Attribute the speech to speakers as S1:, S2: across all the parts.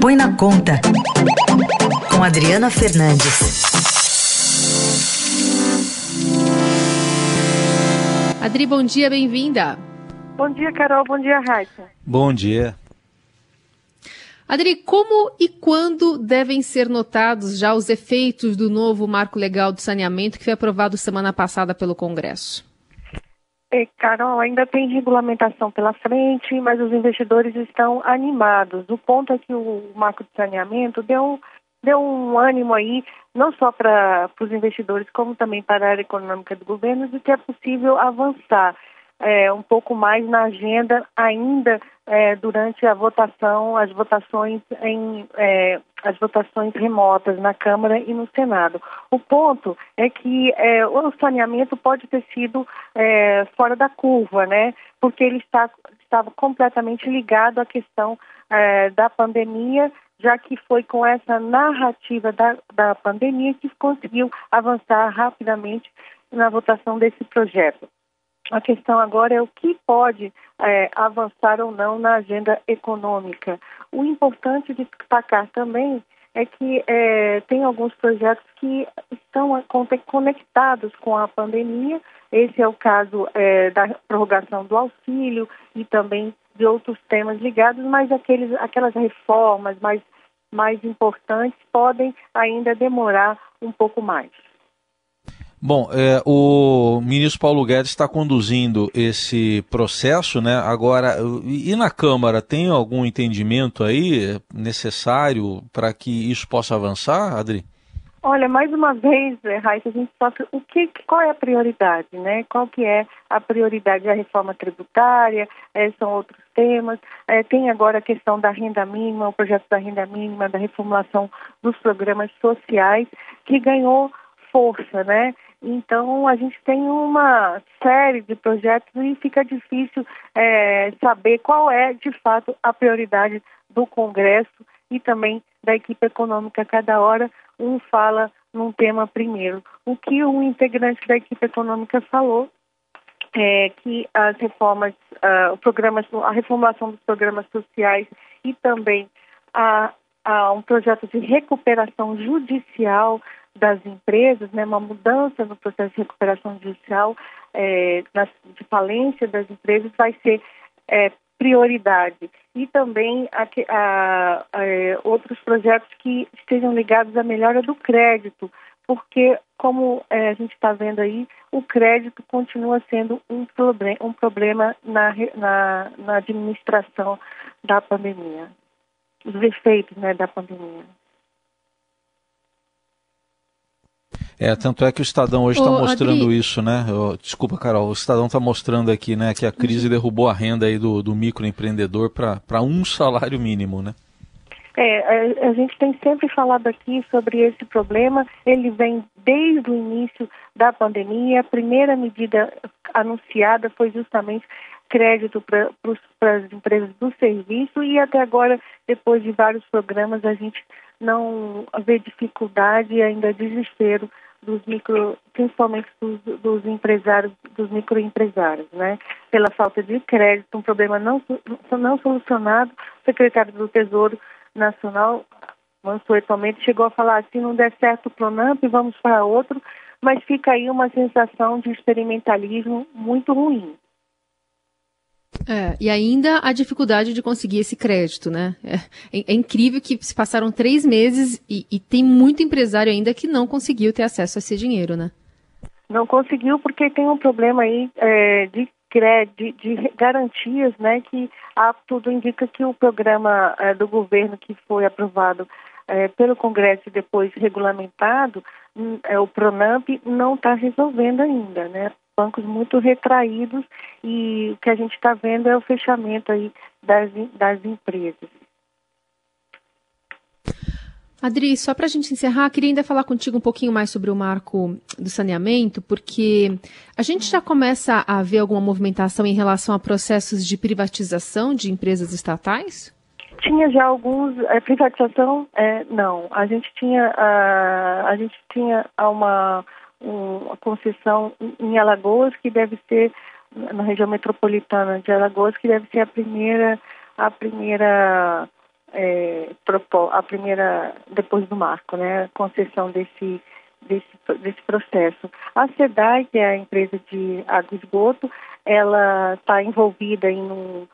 S1: Põe na Conta, com Adriana Fernandes.
S2: Adri, bom dia, bem-vinda.
S3: Bom dia, Carol. Bom dia, Raíssa.
S4: Bom dia.
S2: Adri, como e quando devem ser notados já os efeitos do novo marco legal do saneamento que foi aprovado semana passada pelo Congresso?
S3: É, Carol, ainda tem regulamentação pela frente, mas os investidores estão animados. O ponto é que o marco de saneamento deu, deu um ânimo aí, não só para os investidores, como também para a área econômica do governo, de que é possível avançar é, um pouco mais na agenda ainda é, durante a votação, as votações em é, as votações remotas na Câmara e no Senado. O ponto é que é, o saneamento pode ter sido é, fora da curva, né? Porque ele está, estava completamente ligado à questão é, da pandemia, já que foi com essa narrativa da, da pandemia que conseguiu avançar rapidamente na votação desse projeto. A questão agora é o que pode é, avançar ou não na agenda econômica. O importante de destacar também é que é, tem alguns projetos que estão conectados com a pandemia. Esse é o caso é, da prorrogação do auxílio e também de outros temas ligados, mas aqueles, aquelas reformas mais, mais importantes podem ainda demorar um pouco mais.
S4: Bom, é, o ministro Paulo Guedes está conduzindo esse processo, né? Agora, e na Câmara tem algum entendimento aí necessário para que isso possa avançar, Adri?
S3: Olha, mais uma vez, é, Raíssa, a gente sofre o que, qual é a prioridade, né? Qual que é a prioridade da reforma tributária? É, são outros temas. É, tem agora a questão da renda mínima, o projeto da renda mínima, da reformulação dos programas sociais, que ganhou força, né? Então, a gente tem uma série de projetos e fica difícil é, saber qual é, de fato, a prioridade do Congresso e também da equipe econômica. Cada hora, um fala num tema primeiro. O que um integrante da equipe econômica falou é que as reformas, uh, programas, a reformulação dos programas sociais e também a, a um projeto de recuperação judicial das empresas, né, uma mudança no processo de recuperação judicial é, na, de falência das empresas vai ser é, prioridade. E também a, a, a, outros projetos que estejam ligados à melhora do crédito, porque, como é, a gente está vendo aí, o crédito continua sendo um, problem, um problema na, na, na administração da pandemia, os efeitos né, da pandemia.
S4: É, tanto é que o Estadão hoje está mostrando Adri... isso, né? Eu, desculpa, Carol, o Estadão está mostrando aqui, né, que a crise uhum. derrubou a renda aí do, do microempreendedor para um salário mínimo, né?
S3: É, a, a gente tem sempre falado aqui sobre esse problema. Ele vem desde o início da pandemia. A primeira medida anunciada foi justamente crédito para as empresas do serviço e até agora, depois de vários programas, a gente não vê dificuldade e ainda desespero dos micro, principalmente dos, dos empresários, dos microempresários, né? Pela falta de crédito, um problema não, não solucionado. O secretário do Tesouro Nacional, Mansueto chegou a falar, se não der certo o Pronamp, vamos para outro, mas fica aí uma sensação de experimentalismo muito ruim.
S2: É, e ainda a dificuldade de conseguir esse crédito, né? É, é, é incrível que se passaram três meses e, e, tem muito empresário ainda que não conseguiu ter acesso a esse dinheiro, né?
S3: Não conseguiu porque tem um problema aí é, de crédito, de, garantias, né? Que há, tudo indica que o programa é, do governo que foi aprovado é, pelo Congresso e depois regulamentado, hum, é, o Pronamp não está resolvendo ainda, né? Bancos muito retraídos e o que a gente está vendo é o fechamento aí das, das empresas.
S2: Adri, só para a gente encerrar, queria ainda falar contigo um pouquinho mais sobre o marco do saneamento, porque a gente já começa a ver alguma movimentação em relação a processos de privatização de empresas estatais?
S3: Tinha já alguns é, privatização, é, não. A gente tinha a, a gente tinha uma uma concessão em Alagoas, que deve ser, na região metropolitana de Alagoas, que deve ser a primeira, a primeira é, a primeira depois do marco, né, a concessão desse desse, desse processo. A SEDAI, que é a empresa de água e esgoto, ela está envolvida em um,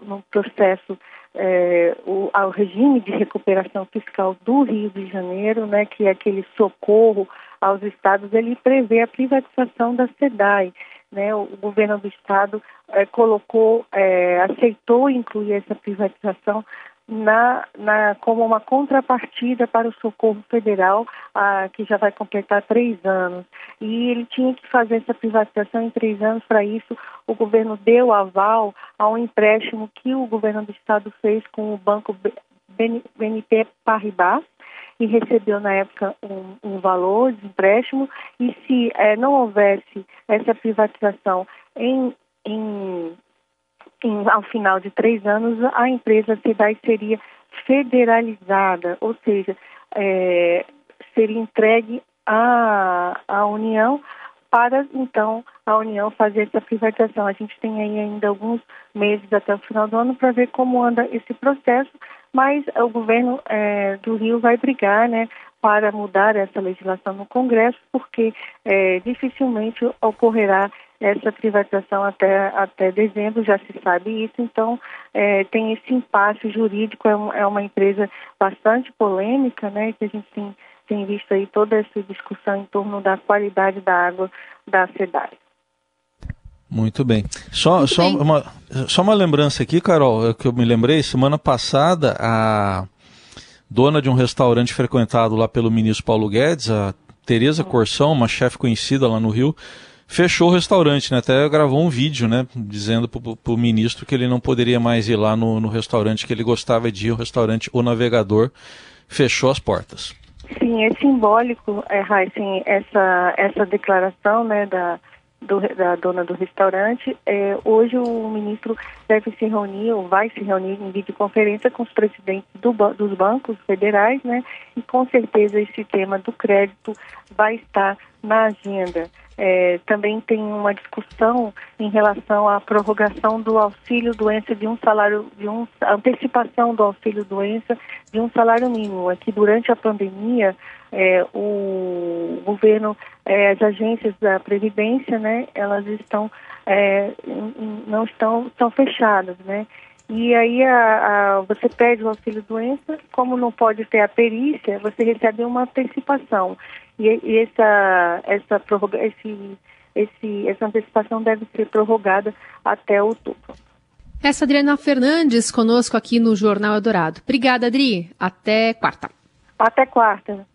S3: num processo é, o, ao regime de recuperação fiscal do Rio de Janeiro, né, que é aquele socorro aos estados, ele prevê a privatização da SEDAI. Né, o governo do estado é, colocou, é, aceitou incluir essa privatização na, na, como uma contrapartida para o socorro federal, ah, que já vai completar três anos. E ele tinha que fazer essa privatização em três anos. Para isso, o governo deu aval a um empréstimo que o governo do estado fez com o banco BNP Paribas e recebeu na época um, um valor de empréstimo. E se eh, não houvesse essa privatização em, em em, ao final de três anos, a empresa SEDAI seria federalizada, ou seja, é, seria entregue à, à União para, então, a União fazer essa privatização. A gente tem aí ainda alguns meses até o final do ano para ver como anda esse processo, mas o governo é, do Rio vai brigar, né, para mudar essa legislação no Congresso, porque é, dificilmente ocorrerá essa privatização até, até dezembro, já se sabe isso, então é, tem esse impasse jurídico, é, um, é, uma empresa bastante polêmica, né, que a gente tem, tem visto aí toda essa discussão em torno da qualidade da água da cidade.
S4: Muito bem. Só, Muito só, bem. Uma, só uma lembrança aqui, Carol, é que eu me lembrei, semana passada, a dona de um restaurante frequentado lá pelo ministro Paulo Guedes, a Tereza Corção, uma chefe conhecida lá no Rio, fechou o restaurante, né? Até gravou um vídeo, né? Dizendo para o ministro que ele não poderia mais ir lá no, no restaurante que ele gostava de ir, o restaurante O Navegador fechou as portas.
S3: Sim, é simbólico, é, Heisen, essa, essa declaração né, da, do, da dona do restaurante. É, hoje o ministro deve se reunir, ou vai se reunir em videoconferência com os presidentes do, dos bancos federais, né? E com certeza esse tema do crédito vai estar na agenda. É, também tem uma discussão em relação à prorrogação do auxílio doença de um salário, de um antecipação do auxílio doença de um salário mínimo. Aqui durante a pandemia, é, o governo, é, as agências da previdência, né, elas estão é, não estão estão fechadas, né? E aí a, a, você pede o auxílio doença, como não pode ter a perícia, você recebe uma antecipação. E, e essa, essa, prorroga, esse, esse, essa antecipação deve ser prorrogada até outubro.
S2: Essa Adriana Fernandes conosco aqui no Jornal Eldorado. Obrigada, Adri. Até quarta.
S3: Até quarta.